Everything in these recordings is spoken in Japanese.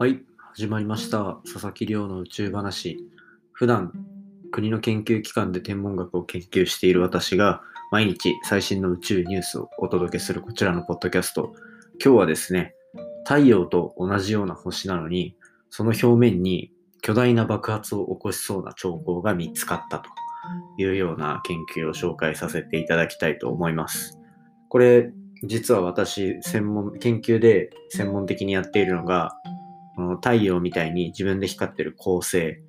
はい、始まりました。佐々木亮の宇宙話。普段、国の研究機関で天文学を研究している私が、毎日最新の宇宙ニュースをお届けするこちらのポッドキャスト。今日はですね、太陽と同じような星なのに、その表面に巨大な爆発を起こしそうな兆候が見つかったというような研究を紹介させていただきたいと思います。これ、実は私、専門、研究で専門的にやっているのが、この太陽みたいに自分で光ってる恒星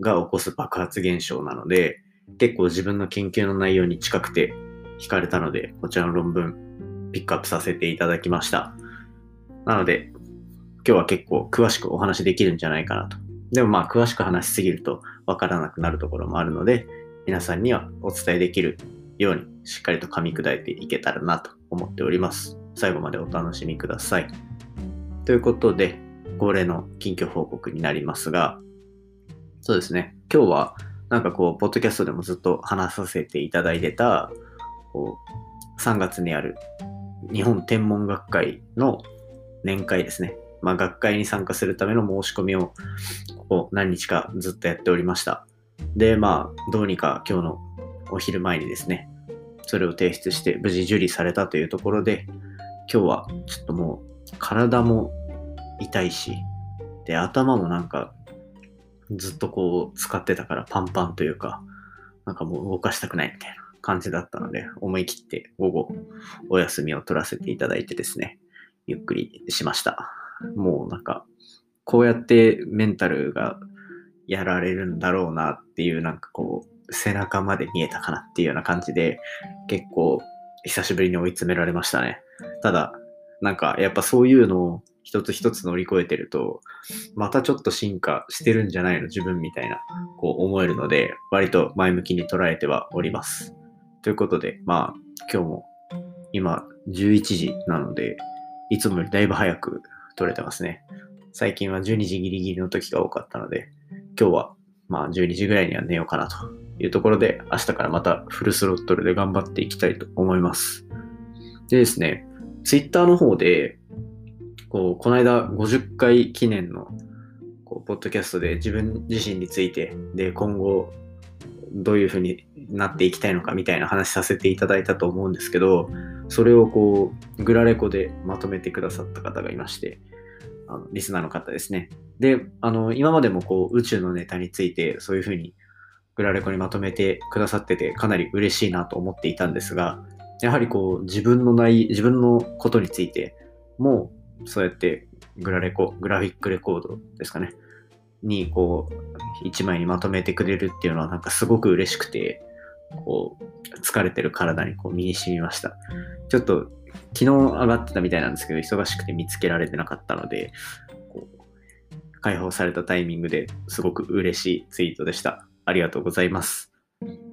が起こす爆発現象なので、結構自分の研究の内容に近くて惹かれたので、こちらの論文ピックアップさせていただきました。なので、今日は結構詳しくお話できるんじゃないかなと。でもまあ詳しく話しすぎるとわからなくなるところもあるので、皆さんにはお伝えできるようにしっかりと噛み砕いていけたらなと思っております。最後までお楽しみください。ということで、恒例の近況報告になりますが、そうですね、今日はなんかこう、ポッドキャストでもずっと話させていただいてた、こう3月にある日本天文学会の年会ですね。まあ、学会に参加するための申し込みを、ここ何日かずっとやっておりました。で、まあ、どうにか今日のお昼前にですね、それを提出して無事受理されたというところで、今日はちょっともう体も痛いし、で、頭もなんかずっとこう使ってたからパンパンというか、なんかもう動かしたくないみたいな感じだったので、思い切って午後お休みを取らせていただいてですね、ゆっくりしました。もうなんか、こうやってメンタルがやられるんだろうなっていうなんかこう、背中まで見えたかなっていうような感じで、結構久しぶりに追い詰められましたね。ただ、なんかやっぱそういうのを一つ一つ乗り越えてると、またちょっと進化してるんじゃないの？自分みたいな、こう思えるので、割と前向きに捉えてはおります。ということで、まあ今日も今11時なので、いつもよりだいぶ早く撮れてますね。最近は12時ギリギリの時が多かったので、今日はまあ12時ぐらいには寝ようかなというところで、明日からまたフルスロットルで頑張っていきたいと思います。でですね、ツイッターの方で、こう、この間50回記念の、こう、ポッドキャストで自分自身について、で、今後、どういう風になっていきたいのかみたいな話させていただいたと思うんですけど、それをこう、グラレコでまとめてくださった方がいまして、あのリスナーの方ですね。で、あの、今までもこう、宇宙のネタについて、そういう風にグラレコにまとめてくださってて、かなり嬉しいなと思っていたんですが、やはりこう、自分のない、自分のことについても、そうやってグラレコ、グラフィックレコードですかね、にこう、一枚にまとめてくれるっていうのはなんかすごく嬉しくて、こう、疲れてる体にこう身に染みました。ちょっと昨日上がってたみたいなんですけど、忙しくて見つけられてなかったので、こう解放されたタイミングですごく嬉しいツイートでした。ありがとうございます。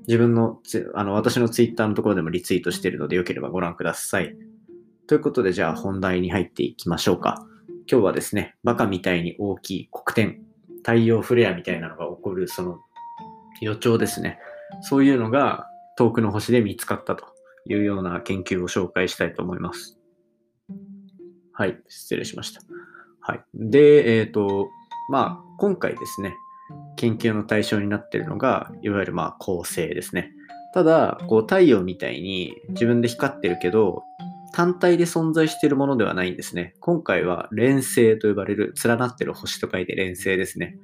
自分の、あの、私のツイッターのところでもリツイートしてるので、よければご覧ください。ということで、じゃあ本題に入っていきましょうか。今日はですね、バカみたいに大きい黒点、太陽フレアみたいなのが起こる、その予兆ですね。そういうのが遠くの星で見つかったというような研究を紹介したいと思います。はい、失礼しました。はい。で、えっ、と、まあ、今回ですね、研究の対象になっているのが、いわゆるまあ恒星ですね。ただ、こう太陽みたいに自分で光ってるけど、単体で存在しているものではないんですね。今回は連星と呼ばれる連なってる星と書いて連星ですね。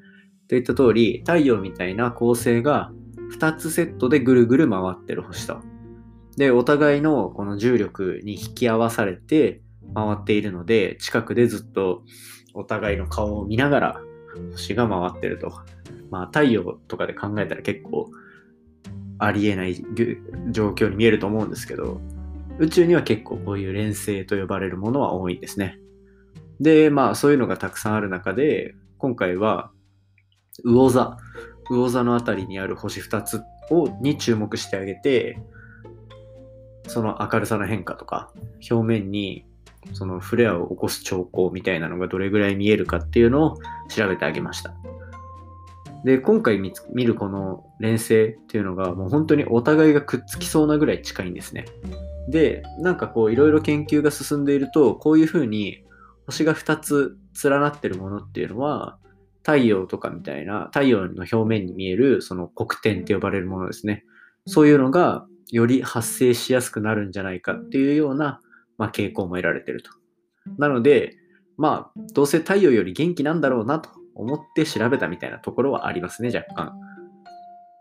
といった通り、太陽みたいな恒星が2つセットでぐるぐる回ってる星と。で、お互いのこの重力に引き合わされて回っているので、近くでずっとお互いの顔を見ながら星が回ってると。まあ太陽とかで考えたら結構ありえない状況に見えると思うんですけど、宇宙には結構こういう連星と呼ばれるものは多いんですね。で、まあそういうのがたくさんある中で、今回は魚座、魚座のあたりにある星2つをに注目してあげて、その明るさの変化とか、表面にそのフレアを起こす兆候みたいなのがどれぐらい見えるかっていうのを調べてあげました。で、今回見見るこの連星っていうのがもう本当にお互いがくっつきそうなぐらい近いんですね。で、なんかこういろいろ研究が進んでいると、こういうふうに星が2つ連なってるものっていうのは、太陽とかみたいな、太陽の表面に見えるその黒点って呼ばれるものですね。そういうのがより発生しやすくなるんじゃないかっていうような、まあ、傾向も得られてると。なので、まあ、どうせ太陽より元気なんだろうなと思って調べたみたいなところはありますね、若干。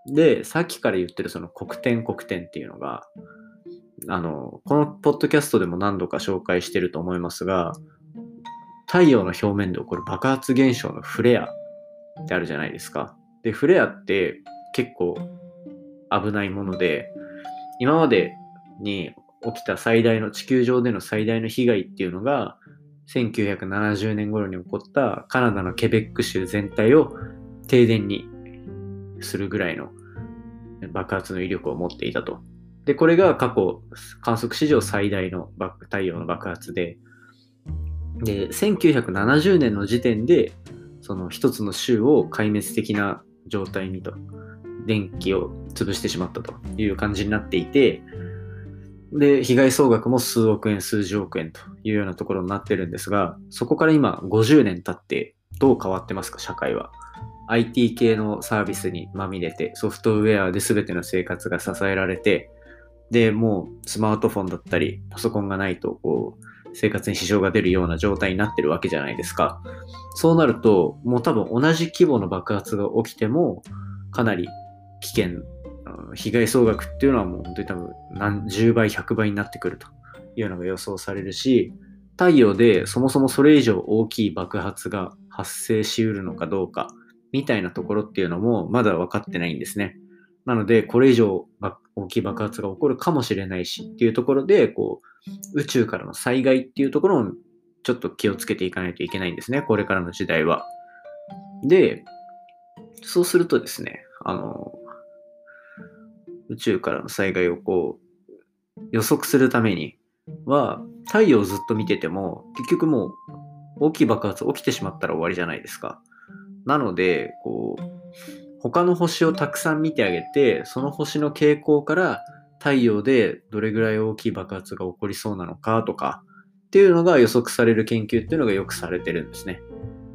で、さっきから言ってるその黒点黒点っていうのが、あの、このポッドキャストでも何度か紹介してると思いますが、太陽の表面で起こる爆発現象のフレアってあるじゃないですか。で、フレアって結構危ないもので、今までに起きた最大の、地球上での最大の被害っていうのが、1970年頃に起こったカナダのケベック州全体を停電にするぐらいの爆発の威力を持っていたと。で、これが過去観測史上最大の太陽の爆発で、で、1970年の時点で、その一つの州を壊滅的な状態にと、電気を潰してしまったという感じになっていて、で、被害総額も数億円、数十億円というようなところになってるんですが、そこから今50年経ってどう変わってますか、社会は。IT 系のサービスにまみれて、ソフトウェアで全ての生活が支えられて、で、もうスマートフォンだったり、パソコンがないと、こう、生活に支障が出るような状態になってるわけじゃないですか。そうなると、もう多分同じ規模の爆発が起きても、かなり危険、被害総額っていうのはもう本当に多分何十倍、100倍になってくるというのが予想されるし、太陽でそもそもそれ以上大きい爆発が発生しうるのかどうか、みたいなところっていうのもまだ分かってないんですね。なので、これ以上大きい爆発が起こるかもしれないしっていうところで、こう、宇宙からの災害っていうところをちょっと気をつけていかないといけないんですね。これからの時代は。で、そうするとですね、あの、宇宙からの災害をこう、予測するためには、太陽をずっと見てても、結局もう大きい爆発起きてしまったら終わりじゃないですか。なので、こう、他の星をたくさん見てあげて、その星の傾向から太陽でどれぐらい大きい爆発が起こりそうなのかとかっていうのが予測される研究っていうのがよくされてるんですね。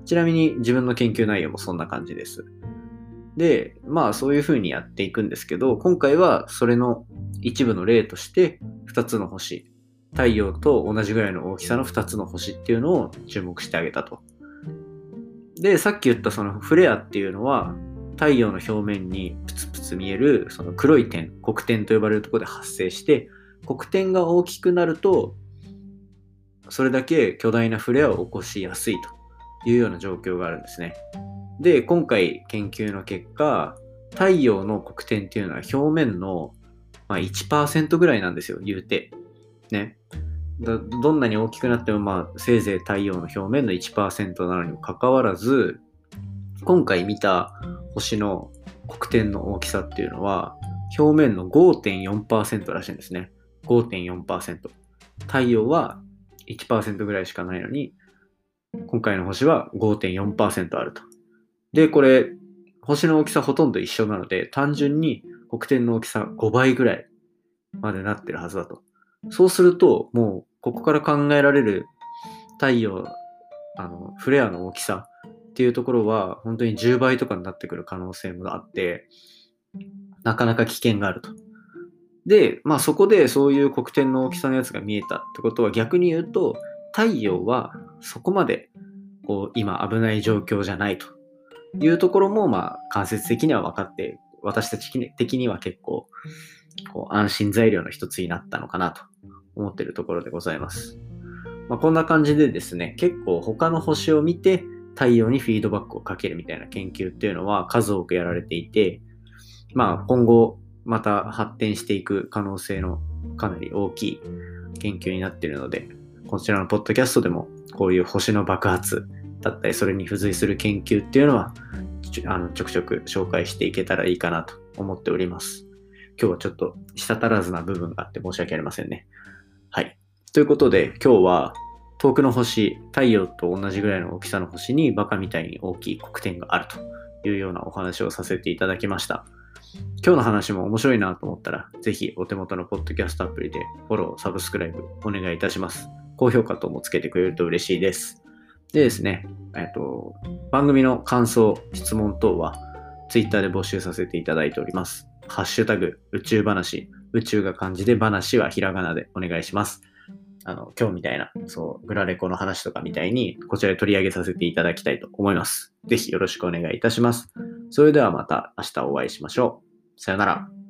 ちなみに自分の研究内容もそんな感じです。で、まあそういう風にやっていくんですけど、今回はそれの一部の例として2つの星、太陽と同じぐらいの大きさの2つの星っていうのを注目してあげたと。で、さっき言ったそのフレアっていうのは、太陽の表面にプツプツ見えるその黒い点、黒点と呼ばれるところで発生して、黒点が大きくなると、それだけ巨大なフレアを起こしやすいというような状況があるんですね。で、今回研究の結果、太陽の黒点っていうのは表面の、ま、1%ぐらいなんですよ、言うて。ね。どんなに大きくなっても、まあ、せいぜい太陽の表面の1%なのにもかかわらず、今回見た星の黒点の大きさっていうのは、表面の5.4%らしいんですね。5.4%。太陽は1%ぐらいしかないのに、今回の星は5.4%あると。で、これ、星の大きさほとんど一緒なので、単純に黒点の大きさ5倍ぐらいまでなってるはずだと。そうすると、もうここから考えられる太陽、あの、フレアの大きさっていうところは、本当に10倍とかになってくる可能性もあって、なかなか危険があると。で、まあそこでそういう黒点の大きさのやつが見えたってことは逆に言うと、太陽はそこまでこう今危ない状況じゃないというところも、まあ間接的には分かって、私たち的には結構こう安心材料の一つになったのかなと思ってるところでございます。まあ、こんな感じでですね、結構他の星を見て太陽にフィードバックをかけるみたいな研究っていうのは数多くやられていて、まあ今後また発展していく可能性のかなり大きい研究になっているので、こちらのポッドキャストでもこういう星の爆発だったり、それに付随する研究っていうのは、あのちょくちょく紹介していけたらいいかなと思っております。今日はちょっと舌足らずな部分があって申し訳ありませんね。はい。ということで、今日は遠くの星、太陽と同じぐらいの大きさの星にバカみたいに大きい黒点があるというようなお話をさせていただきました。今日の話も面白いなと思ったら、ぜひお手元のポッドキャストアプリでフォロー、サブスクライブお願いいたします。高評価等もつけてくれると嬉しいです。でですね、えっと、番組の感想、質問等は Twitter で募集させていただいております。ハッシュタグ宇宙話、宇宙が漢字で話はひらがなでお願いします。あの、今日みたいな、そう、グラレコの話とかみたいに、こちらで取り上げさせていただきたいと思います。ぜひよろしくお願いいたします。それではまた明日お会いしましょう。さよなら。